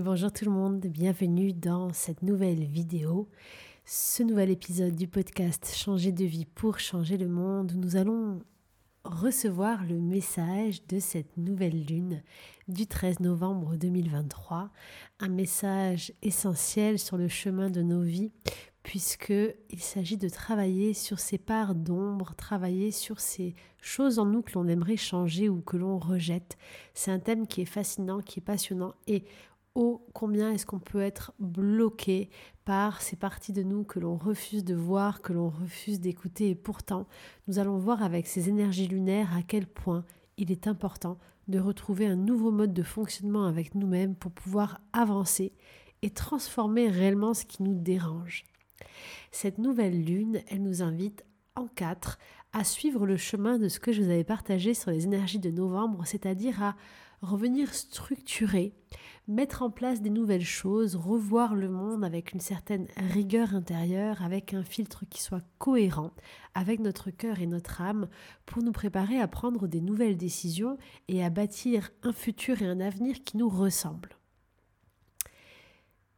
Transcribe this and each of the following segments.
Bonjour tout le monde, bienvenue dans cette nouvelle vidéo, ce nouvel épisode du podcast Changer de vie pour changer le monde où nous allons recevoir le message de cette nouvelle lune du 13 novembre 2023, un message essentiel sur le chemin de nos vies puisqu'il s'agit de travailler sur ces parts d'ombre, travailler sur ces choses en nous que l'on aimerait changer ou que l'on rejette. C'est un thème qui est fascinant, qui est passionnant et ô combien est-ce qu'on peut être bloqué par ces parties de nous que l'on refuse de voir, que l'on refuse d'écouter et pourtant nous allons voir avec ces énergies lunaires à quel point il est important de retrouver un nouveau mode de fonctionnement avec nous-mêmes pour pouvoir avancer et transformer réellement ce qui nous dérange. Cette nouvelle lune, elle nous invite en quatre à suivre le chemin de ce que je vous avais partagé sur les énergies de novembre, c'est-à-dire à revenir structurer, mettre en place des nouvelles choses, revoir le monde avec une certaine rigueur intérieure, avec un filtre qui soit cohérent avec notre cœur et notre âme, pour nous préparer à prendre des nouvelles décisions et à bâtir un futur et un avenir qui nous ressemblent.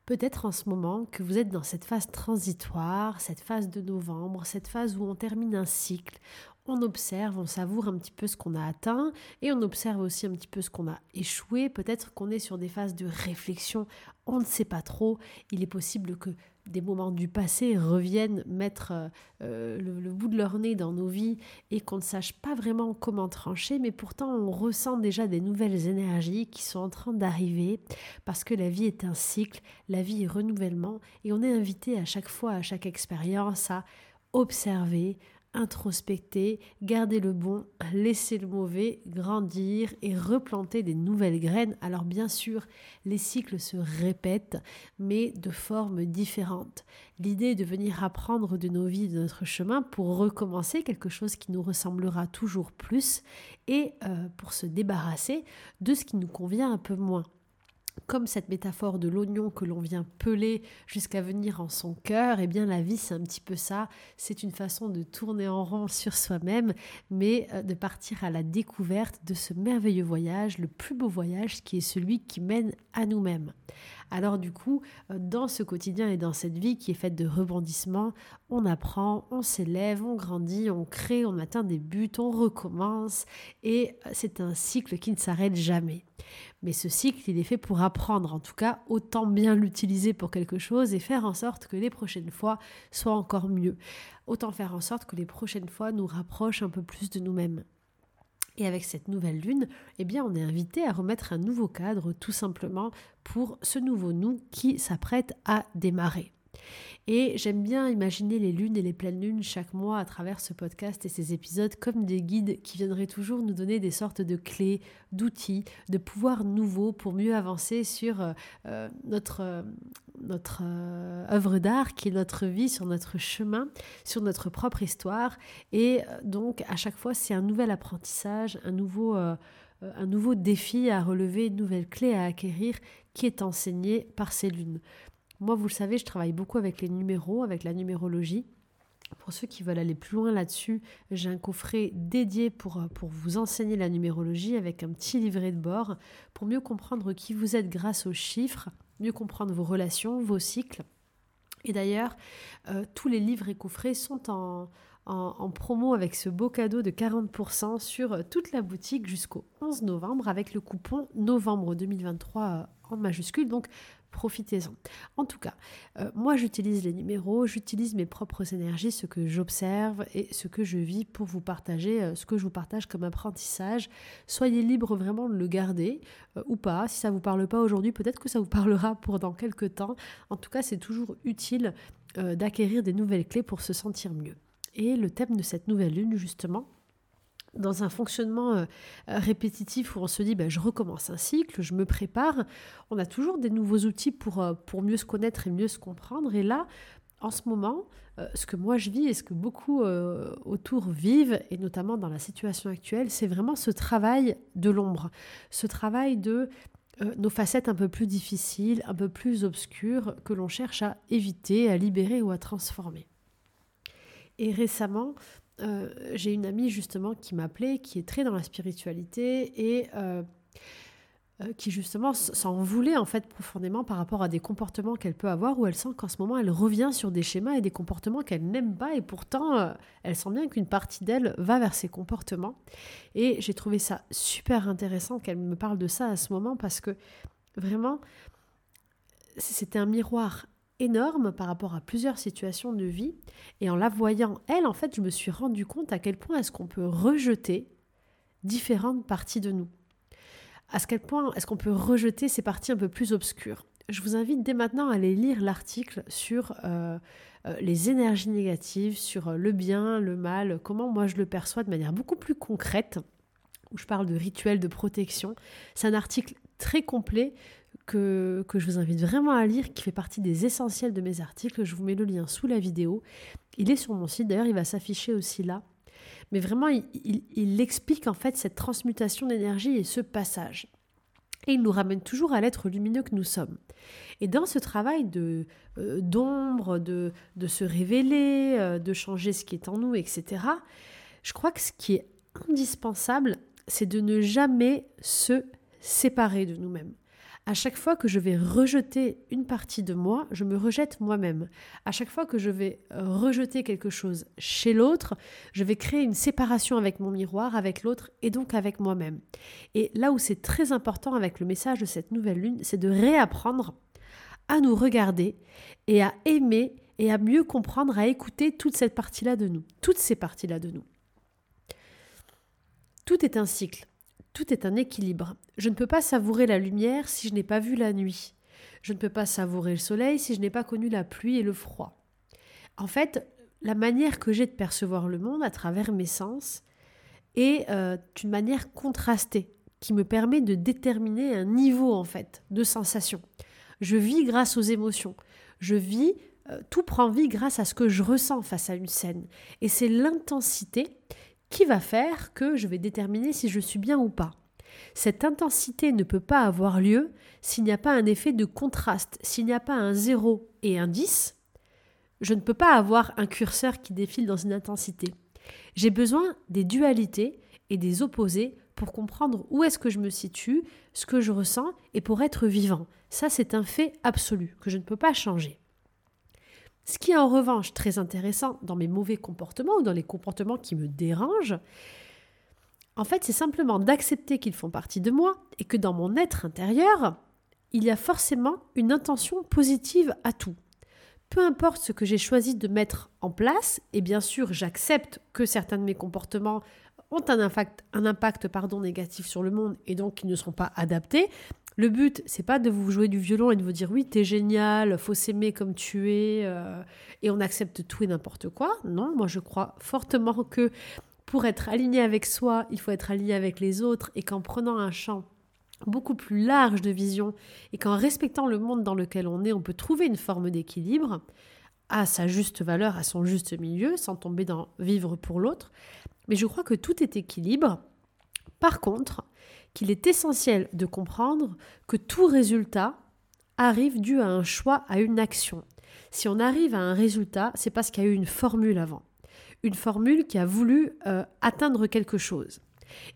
Peut-être en ce moment que vous êtes dans cette phase transitoire, cette phase de novembre, cette phase où on termine un cycle, on observe, on savoure un petit peu ce qu'on a atteint et on observe aussi un petit peu ce qu'on a échoué. Peut-être qu'on est sur des phases de réflexion, on ne sait pas trop. Il est possible que des moments du passé reviennent mettre euh, le, bout de leur nez dans nos vies et qu'on ne sache pas vraiment comment trancher, mais pourtant on ressent déjà des nouvelles énergies qui sont en train d'arriver parce que la vie est un cycle, la vie est renouvellement et on est invité à chaque fois, à chaque expérience à observer, introspecter, garder le bon, laisser le mauvais, grandir et replanter des nouvelles graines. Alors bien sûr, les cycles se répètent, mais de formes différentes. L'idée est de venir apprendre de nos vies, de notre chemin, pour recommencer quelque chose qui nous ressemblera toujours plus et euh, pour se débarrasser de ce qui nous convient un peu moins comme cette métaphore de l'oignon que l'on vient peler jusqu'à venir en son cœur, eh bien la vie c'est un petit peu ça, c'est une façon de tourner en rond sur soi-même, mais euh, de partir à la découverte de ce merveilleux voyage, le plus beau voyage qui est celui qui mène à nous-mêmes. Alors du coup, euh, dans ce quotidien et dans cette vie qui est faite de rebondissements, on apprend, on s'élève, on grandit, on crée, on atteint des buts, on recommence, et euh, c'est un cycle qui ne s'arrête jamais. Mais ce cycle, il est fait pour apprendre, en tout cas, autant bien l'utiliser pour quelque chose et faire en sorte que les prochaines fois soient encore mieux. Autant faire en sorte que les prochaines fois nous rapprochent un peu plus de nous-mêmes. Et avec cette nouvelle lune, eh bien, on est invité à remettre un nouveau cadre tout simplement pour ce nouveau nous qui s'apprête à démarrer. Et j'aime bien imaginer les lunes et les pleines lunes chaque mois à travers ce podcast et ces épisodes comme des guides qui viendraient toujours nous donner des sortes de clés, d'outils, de pouvoirs nouveaux pour mieux avancer sur euh, euh, notre, euh, œuvre d'art qui est notre vie, sur notre chemin, sur notre propre histoire. Et donc à chaque fois c'est un nouvel apprentissage, un nouveau un nouveau défi à relever, une nouvelle clé à acquérir qui est enseigné par ces lunes. Moi, vous le savez, je travaille beaucoup avec les numéros, avec la numérologie. Pour ceux qui veulent aller plus loin là-dessus, j'ai un coffret dédié pour, vous enseigner la numérologie avec un petit livret de bord pour mieux comprendre qui vous êtes grâce aux chiffres, mieux comprendre vos relations, vos cycles. Et d'ailleurs, euh, tous les livres et coffrets sont en, en, promo avec ce beau cadeau de 40% sur euh, toute la boutique jusqu'au 11 novembre avec le coupon novembre 2023 en majuscule. Donc profitez-en. En tout cas, euh, moi j'utilise les numéros, j'utilise mes propres énergies, ce que j'observe et ce que je vis pour vous partager euh, ce que je vous partage comme apprentissage. Soyez libre vraiment de le garder euh, ou pas. Si ça vous parle pas aujourd'hui, peut-être que ça vous parlera pour dans quelques temps. En tout cas, c'est toujours utile d'acquérir des nouvelles clés pour se sentir mieux. Et le thème de cette nouvelle lune, justement, dans un fonctionnement euh, répétitif où on se dit ben, je recommence un cycle, je me prépare, on a toujours des nouveaux outils pour, euh, pour mieux se connaître et mieux se comprendre. Et là, en ce moment, euh, ce que moi je vis et ce que beaucoup autour vivent, et notamment dans la situation actuelle, c'est vraiment ce travail de l'ombre, ce travail de nos facettes un peu plus difficiles, un peu plus obscures, que l'on cherche à éviter, à libérer ou à transformer. Et récemment, euh, j'ai une amie justement qui m'appelait, qui est très dans la spiritualité et euh, euh, qui justement s'en voulait en fait profondément par rapport à des comportements qu'elle peut avoir où elle sent qu'en ce moment elle revient sur des schémas et des comportements qu'elle n'aime pas et pourtant elle sent bien qu'une partie d'elle va vers ces comportements. Et j'ai trouvé ça super intéressant qu'elle me parle de ça à ce moment parce que vraiment c'était un miroir énorme par rapport à plusieurs situations de vie. Et en la voyant elle en fait je me suis rendu compte à quel point est-ce qu'on peut rejeter différentes parties de nous. À quel point est-ce qu'on peut rejeter ces parties un peu plus obscures. Je vous invite dès maintenant à aller lire l'article sur euh, euh, les énergies négatives, sur le bien, le mal, comment moi je le perçois de manière beaucoup plus concrète, où je parle de rituels de protection. C'est un article très complet que, je vous invite vraiment à lire, qui fait partie des essentiels de mes articles. Je vous mets le lien sous la vidéo. Il est sur mon site, d'ailleurs il va s'afficher aussi là mais vraiment, il, explique en fait cette transmutation d'énergie et ce passage. Et il nous ramène toujours à l'être lumineux que nous sommes. Et dans ce travail de euh, d'ombre, de, de se révéler, euh, de changer ce qui est en nous, etc., je crois que ce qui est indispensable, c'est de ne jamais se séparer de nous-mêmes à chaque fois que je vais rejeter une partie de moi, je me rejette moi-même. À chaque fois que je vais euh, rejeter quelque chose chez l'autre, je vais créer une séparation avec mon miroir, avec l'autre et donc avec moi-même. Et là où c'est très important avec le message de cette nouvelle lune, c'est de réapprendre à nous regarder et à aimer et à mieux comprendre, à écouter toute cette partie-là de nous, toutes ces parties-là de nous. Tout est un cycle. Tout est un équilibre. Je ne peux pas savourer la lumière si je n'ai pas vu la nuit. Je ne peux pas savourer le soleil si je n'ai pas connu la pluie et le froid. En fait, la manière que j'ai de percevoir le monde à travers mes sens est euh, une manière contrastée qui me permet de déterminer un niveau en fait de sensation. Je vis grâce aux émotions. Je vis, euh, tout prend vie grâce à ce que je ressens face à une scène. Et c'est l'intensité qui va faire que je vais déterminer si je suis bien ou pas. Cette intensité ne peut pas avoir lieu s'il n'y a pas un effet de contraste, s'il n'y a pas un 0 et un 10. Je ne peux pas avoir un curseur qui défile dans une intensité. J'ai besoin des dualités et des opposés pour comprendre où est-ce que je me situe, ce que je ressens et pour être vivant. Ça, c'est un fait absolu que je ne peux pas changer. Ce qui est en revanche très intéressant dans mes mauvais comportements ou dans les comportements qui me dérangent, en fait, c'est simplement d'accepter qu'ils font partie de moi et que dans mon être intérieur, il y a forcément une intention positive à tout. Peu importe ce que j'ai choisi de mettre en place, et bien sûr, j'accepte que certains de mes comportements ont un impact, négatif sur le monde et donc qu'ils ne seront pas adaptés, le but, c'est pas de vous jouer du violon et de vous dire oui, t'es génial, faut s'aimer comme tu es, euh, et on accepte tout et n'importe quoi. Non, moi je crois fortement que pour être aligné avec soi, il faut être aligné avec les autres, et qu'en prenant un champ beaucoup plus large de vision, et qu'en respectant le monde dans lequel on est, on peut trouver une forme d'équilibre à sa juste valeur, à son juste milieu, sans tomber dans vivre pour l'autre. Mais je crois que tout est équilibre. Par contre, qu'il est essentiel de comprendre que tout résultat arrive dû à un choix, à une action. Si on arrive à un résultat, c'est parce qu'il y a eu une formule avant. Une formule qui a voulu euh, atteindre quelque chose.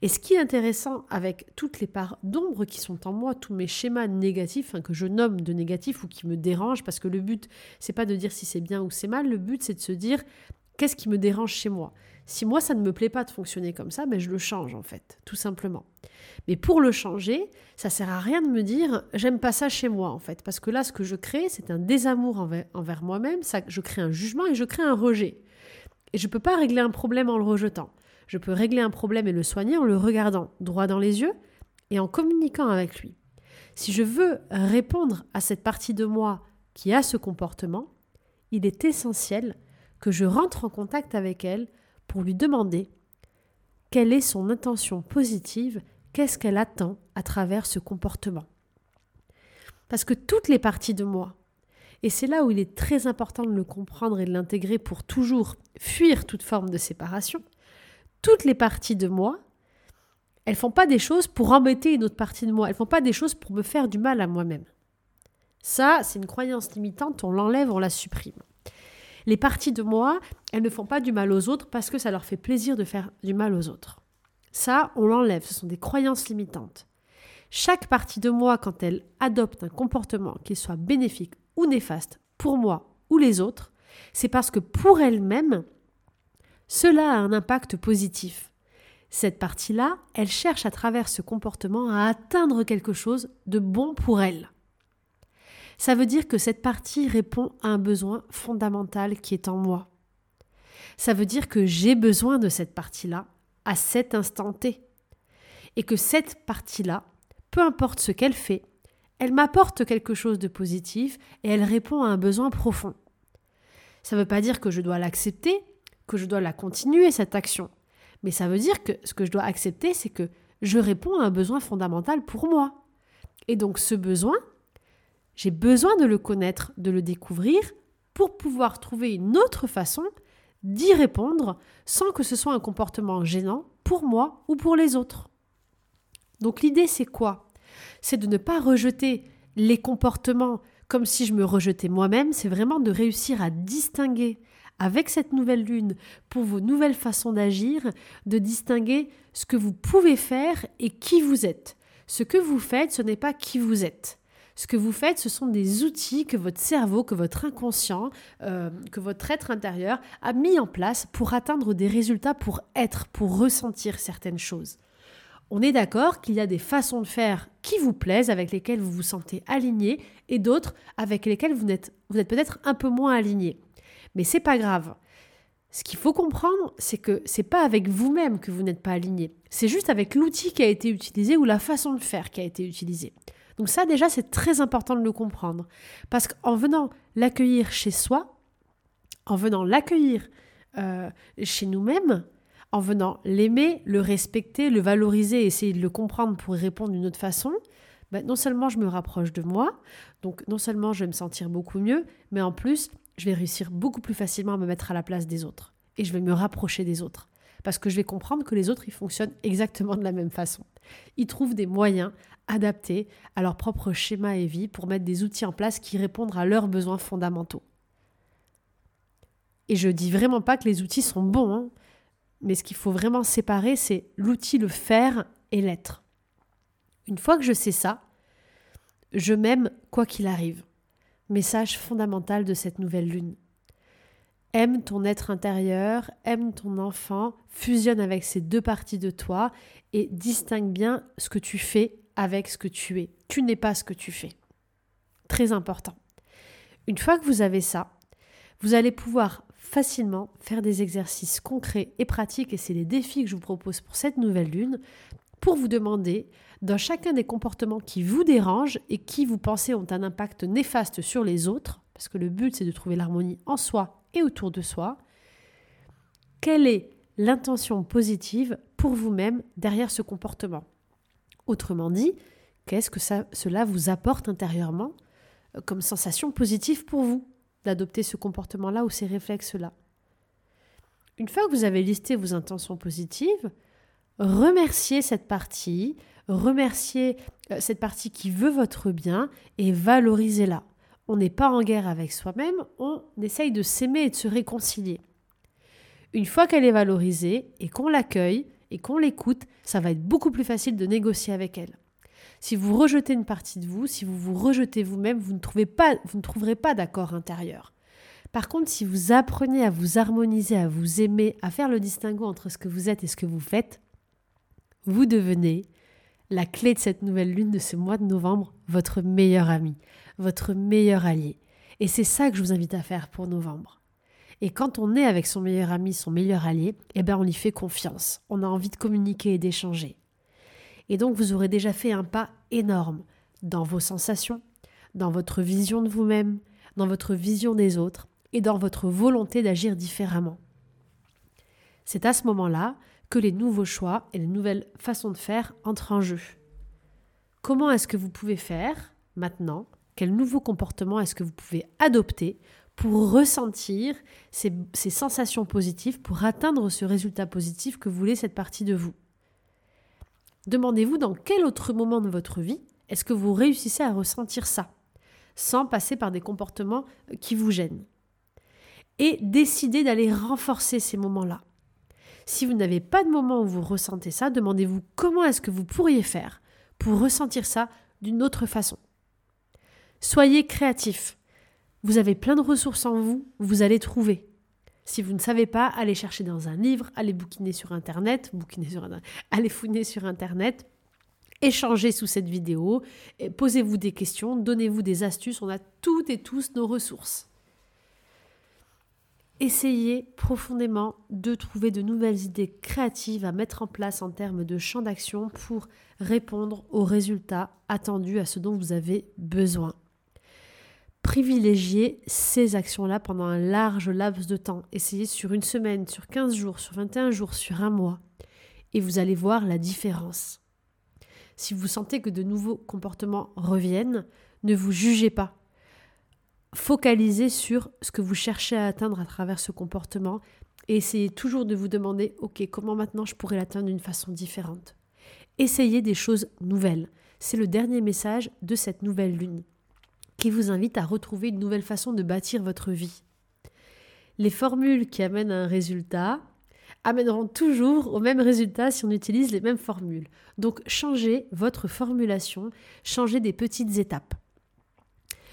Et ce qui est intéressant avec toutes les parts d'ombre qui sont en moi, tous mes schémas négatifs, que je nomme de négatifs ou qui me dérangent, parce que le but, c'est pas de dire si c'est bien ou c'est mal, le but, c'est de se dire qu'est-ce qui me dérange chez moi? Si moi, ça ne me plaît pas de fonctionner comme ça, ben je le change en fait, tout simplement. Mais pour le changer, ça sert à rien de me dire j'aime pas ça chez moi en fait, parce que là, ce que je crée, c'est un désamour envers, moi-même. Ça, je crée un jugement et je crée un rejet. Et je ne peux pas régler un problème en le rejetant. Je peux régler un problème et le soigner en le regardant droit dans les yeux et en communiquant avec lui. Si je veux répondre à cette partie de moi qui a ce comportement, il est essentiel que je rentre en contact avec elle pour lui demander quelle est son intention positive qu'est-ce qu'elle attend à travers ce comportement. Parce que toutes les parties de moi, et c'est là où il est très important de le comprendre et de l'intégrer pour toujours fuir toute forme de séparation, toutes les parties de moi, elles font pas des choses pour embêter une autre partie de moi, elles font pas des choses pour me faire du mal à moi-même. Ça, c'est une croyance limitante, on l'enlève, on la supprime. Les parties de moi, elles ne font pas du mal aux autres parce que ça leur fait plaisir de faire du mal aux autres. Ça, on l'enlève, ce sont des croyances limitantes. Chaque partie de moi, quand elle adopte un comportement, qu'il soit bénéfique ou néfaste pour moi ou les autres, c'est parce que pour elle-même, cela a un impact positif. Cette partie-là, elle cherche à travers ce comportement à atteindre quelque chose de bon pour elle. Ça veut dire que cette partie répond à un besoin fondamental qui est en moi. Ça veut dire que j'ai besoin de cette partie-là à cet instant T. Et que cette partie-là, peu importe ce qu'elle fait, elle m'apporte quelque chose de positif et elle répond à un besoin profond. Ça ne veut pas dire que je dois l'accepter, que je dois la continuer, cette action. Mais ça veut dire que ce que je dois accepter, c'est que je réponds à un besoin fondamental pour moi. Et donc ce besoin, j'ai besoin de le connaître, de le découvrir, pour pouvoir trouver une autre façon d'y répondre sans que ce soit un comportement gênant pour moi ou pour les autres. Donc l'idée c'est quoi? C'est de ne pas rejeter les comportements comme si je me rejetais moi-même, c'est vraiment de réussir à distinguer avec cette nouvelle lune pour vos nouvelles façons d'agir, de distinguer ce que vous pouvez faire et qui vous êtes. Ce que vous faites, ce n'est pas qui vous êtes. Ce que vous faites, ce sont des outils que votre cerveau, que votre inconscient, euh, que votre être intérieur a mis en place pour atteindre des résultats, pour être, pour ressentir certaines choses. On est d'accord qu'il y a des façons de faire qui vous plaisent, avec lesquelles vous vous sentez aligné, et d'autres avec lesquelles vous êtes, vous êtes peut-être un peu moins aligné. Mais c'est pas grave. Ce qu'il faut comprendre, c'est que c'est pas avec vous-même que vous n'êtes pas aligné. C'est juste avec l'outil qui a été utilisé ou la façon de faire qui a été utilisée. Donc ça déjà c'est très important de le comprendre. Parce qu'en venant l'accueillir chez soi, en venant l'accueillir euh, chez nous-mêmes, en venant l'aimer, le respecter, le valoriser, essayer de le comprendre pour y répondre d'une autre façon, ben, non seulement je me rapproche de moi, donc non seulement je vais me sentir beaucoup mieux, mais en plus je vais réussir beaucoup plus facilement à me mettre à la place des autres. Et je vais me rapprocher des autres parce que je vais comprendre que les autres ils fonctionnent exactement de la même façon. Ils trouvent des moyens adaptés à leur propre schéma et vie pour mettre des outils en place qui répondent à leurs besoins fondamentaux. Et je dis vraiment pas que les outils sont bons, hein, mais ce qu'il faut vraiment séparer, c'est l'outil, le faire et l'être. Une fois que je sais ça, je m'aime quoi qu'il arrive. Message fondamental de cette nouvelle lune. Aime ton être intérieur, aime ton enfant, fusionne avec ces deux parties de toi et distingue bien ce que tu fais avec ce que tu es. Tu n'es pas ce que tu fais. Très important. Une fois que vous avez ça, vous allez pouvoir facilement faire des exercices concrets et pratiques, et c'est les défis que je vous propose pour cette nouvelle lune, pour vous demander, dans chacun des comportements qui vous dérangent et qui vous pensez ont un impact néfaste sur les autres, parce que le but c'est de trouver l'harmonie en soi autour de soi, quelle est l'intention positive pour vous-même derrière ce comportement? Autrement dit, qu'est-ce que cela vous apporte intérieurement euh, comme sensation positive pour vous d'adopter ce comportement-là ou ces réflexes-là? Une fois que vous avez listé vos intentions positives, remerciez cette partie, remerciez euh, cette partie qui veut votre bien et valorisez-la. On n'est pas en guerre avec soi-même, on essaye de s'aimer et de se réconcilier. Une fois qu'elle est valorisée et qu'on l'accueille et qu'on l'écoute, ça va être beaucoup plus facile de négocier avec elle. Si vous rejetez une partie de vous, si vous vous rejetez vous-même, vous ne, trouvez pas, vous ne trouverez pas d'accord intérieur. Par contre, si vous apprenez à vous harmoniser, à vous aimer, à faire le distinguo entre ce que vous êtes et ce que vous faites, vous devenez la clé de cette nouvelle lune de ce mois de novembre, votre meilleur ami, votre meilleur allié. Et c'est ça que je vous invite à faire pour novembre. Et quand on est avec son meilleur ami, son meilleur allié, eh bien on y fait confiance. On a envie de communiquer et d'échanger. Et donc vous aurez déjà fait un pas énorme dans vos sensations, dans votre vision de vous-même, dans votre vision des autres et dans votre volonté d'agir différemment. C'est à ce moment-là que les nouveaux choix et les nouvelles façons de faire entrent en jeu. Comment est-ce que vous pouvez faire maintenant? Quel nouveau comportement est-ce que vous pouvez adopter pour ressentir ces, ces, sensations positives, pour atteindre ce résultat positif que voulait cette partie de vous? Demandez-vous dans quel autre moment de votre vie est-ce que vous réussissez à ressentir ça, sans passer par des comportements qui vous gênent? Et décidez d'aller renforcer ces moments-là. Si vous n'avez pas de moment où vous ressentez ça, demandez-vous comment est-ce que vous pourriez faire pour ressentir ça d'une autre façon. Soyez créatif. Vous avez plein de ressources en vous, vous allez trouver. Si vous ne savez pas, allez chercher dans un livre, allez bouquiner sur Internet, bouquiner sur allez fouiner sur Internet, échangez sous cette vidéo, posez-vous des questions, donnez-vous des astuces, on a toutes et tous nos ressources. Essayez profondément de trouver de nouvelles idées créatives à mettre en place en termes de champ d'action pour répondre aux résultats attendus, à ce dont vous avez besoin. Privilégiez ces actions-là pendant un large laps de temps. Essayez sur une semaine, sur 15 jours, sur 21 jours, sur un mois. Et vous allez voir la différence. Si vous sentez que de nouveaux comportements reviennent, ne vous jugez pas focalisez sur ce que vous cherchez à atteindre à travers ce comportement et essayez toujours de vous demander, OK, comment maintenant je pourrais l'atteindre d'une façon différente Essayez des choses nouvelles. C'est le dernier message de cette nouvelle lune qui vous invite à retrouver une nouvelle façon de bâtir votre vie. Les formules qui amènent à un résultat amèneront toujours au même résultat si on utilise les mêmes formules. Donc changez votre formulation, changez des petites étapes.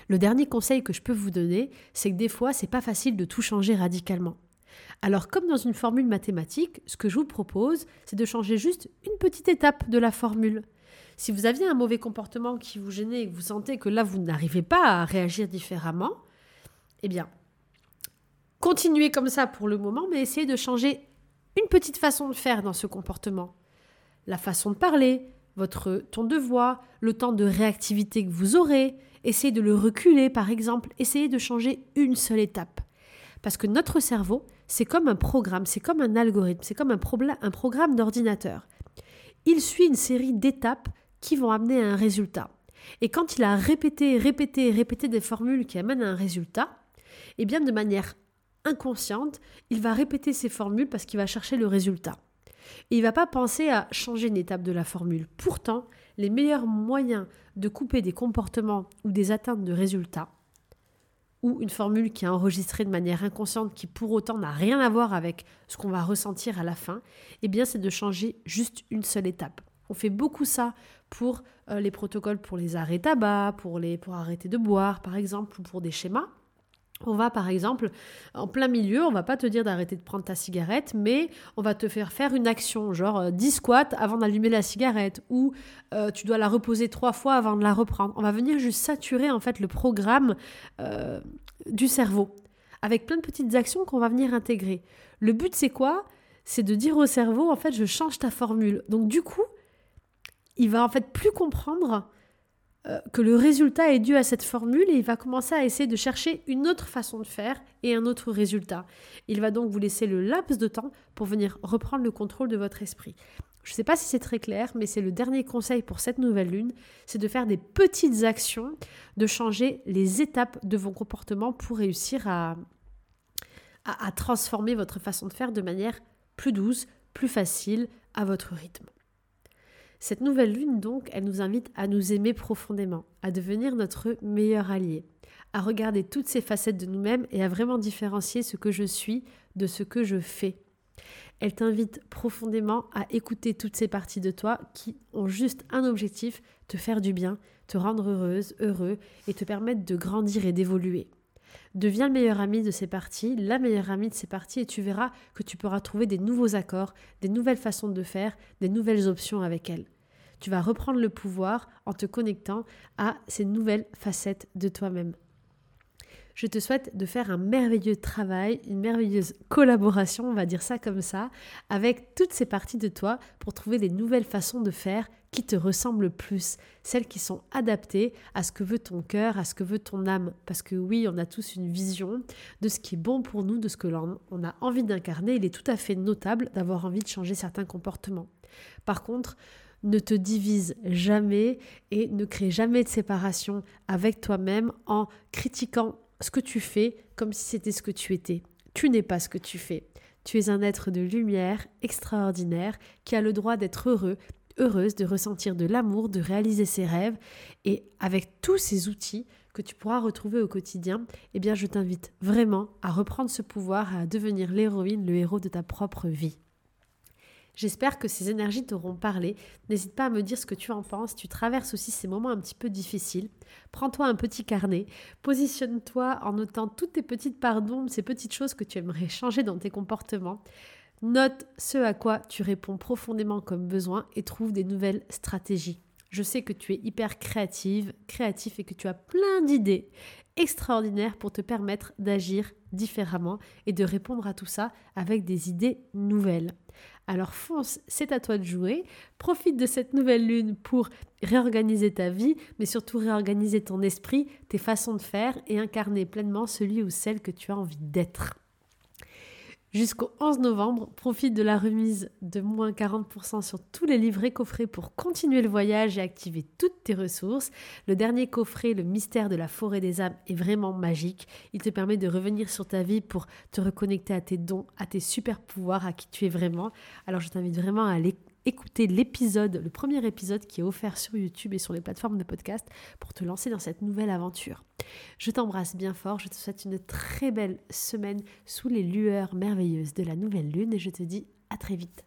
Le dernier conseil que je peux vous donner, c'est que des fois, c'est pas facile de tout changer radicalement. Alors, comme dans une formule mathématique, ce que je vous propose, c'est de changer juste une petite étape de la formule. Si vous aviez un mauvais comportement qui vous gênait et que vous sentez que là, vous n'arrivez pas à réagir différemment, eh bien, continuez comme ça pour le moment, mais essayez de changer une petite façon de faire dans ce comportement. La façon de parler, votre ton de voix, le temps de réactivité que vous aurez, essayez de le reculer par exemple, essayez de changer une seule étape. Parce que notre cerveau, c'est comme un programme, c'est comme un algorithme, c'est comme un, programme d'ordinateur. Il suit une série d'étapes qui vont amener à un résultat. Et quand il a répété, répété, répété des formules qui amènent à un résultat, eh bien de manière inconsciente, il va répéter ces formules parce qu'il va chercher le résultat. Il ne va pas penser à changer une étape de la formule. Pourtant, les meilleurs moyens de couper des comportements ou des atteintes de résultats, ou une formule qui est enregistrée de manière inconsciente qui pour autant n'a rien à voir avec ce qu'on va ressentir à la fin, eh bien c'est de changer juste une seule étape. On fait beaucoup ça pour euh, les protocoles pour les arrêts tabac, pour, les, pour arrêter de boire par exemple, ou pour des schémas. On va par exemple, en plein milieu, on va pas te dire d'arrêter de prendre ta cigarette, mais on va te faire faire une action, genre 10 euh, squats avant d'allumer la cigarette, ou euh, tu dois la reposer trois fois avant de la reprendre. On va venir juste saturer en fait le programme euh, du cerveau, avec plein de petites actions qu'on va venir intégrer. Le but c'est quoi? C'est de dire au cerveau, en fait, je change ta formule. Donc du coup, il va en fait plus comprendre euh, que le résultat est dû à cette formule et il va commencer à essayer de chercher une autre façon de faire et un autre résultat. Il va donc vous laisser le laps de temps pour venir reprendre le contrôle de votre esprit. Je ne sais pas si c'est très clair, mais c'est le dernier conseil pour cette nouvelle lune, c'est de faire des petites actions, de changer les étapes de vos comportements pour réussir à, à transformer votre façon de faire de manière plus douce, plus facile, à votre rythme. Cette nouvelle lune, donc, elle nous invite à nous aimer profondément, à devenir notre meilleur allié, à regarder toutes ces facettes de nous-mêmes et à vraiment différencier ce que je suis de ce que je fais. Elle t'invite profondément à écouter toutes ces parties de toi qui ont juste un objectif, te faire du bien, te rendre heureuse, heureux et te permettre de grandir et d'évoluer. Deviens le meilleur ami de ces parties, la meilleure amie de ces parties, et tu verras que tu pourras trouver des nouveaux accords, des nouvelles façons de faire, des nouvelles options avec elles. Tu vas reprendre le pouvoir en te connectant à ces nouvelles facettes de toi-même. Je te souhaite de faire un merveilleux travail, une merveilleuse collaboration, on va dire ça comme ça, avec toutes ces parties de toi pour trouver des nouvelles façons de faire qui te ressemblent plus, celles qui sont adaptées à ce que veut ton cœur, à ce que veut ton âme. Parce que oui, on a tous une vision de ce qui est bon pour nous, de ce que l'on a envie d'incarner. Il est tout à fait notable d'avoir envie de changer certains comportements. Par contre, ne te divise jamais et ne crée jamais de séparation avec toi-même en critiquant ce que tu fais comme si c'était ce que tu étais. Tu n'es pas ce que tu fais. Tu es un être de lumière extraordinaire qui a le droit d'être heureux, heureuse de ressentir de l'amour, de réaliser ses rêves. Et avec tous ces outils que tu pourras retrouver au quotidien, eh bien, je t'invite vraiment à reprendre ce pouvoir, à devenir l'héroïne, le héros de ta propre vie. J'espère que ces énergies t'auront parlé. N'hésite pas à me dire ce que tu en penses. Tu traverses aussi ces moments un petit peu difficiles. Prends-toi un petit carnet. Positionne-toi en notant toutes tes petites d'ombre, ces petites choses que tu aimerais changer dans tes comportements. Note ce à quoi tu réponds profondément comme besoin et trouve des nouvelles stratégies. Je sais que tu es hyper créative, créatif et que tu as plein d'idées extraordinaires pour te permettre d'agir différemment et de répondre à tout ça avec des idées nouvelles. Alors fonce, c'est à toi de jouer. Profite de cette nouvelle lune pour réorganiser ta vie, mais surtout réorganiser ton esprit, tes façons de faire et incarner pleinement celui ou celle que tu as envie d'être. Jusqu'au 11 novembre, profite de la remise de moins 40% sur tous les livrets coffrets pour continuer le voyage et activer toutes tes ressources. Le dernier coffret, le mystère de la forêt des âmes, est vraiment magique. Il te permet de revenir sur ta vie pour te reconnecter à tes dons, à tes super pouvoirs, à qui tu es vraiment. Alors je t'invite vraiment à aller écouter l'épisode, le premier épisode qui est offert sur YouTube et sur les plateformes de podcast pour te lancer dans cette nouvelle aventure. Je t'embrasse bien fort, je te souhaite une très belle semaine sous les lueurs merveilleuses de la nouvelle lune et je te dis à très vite.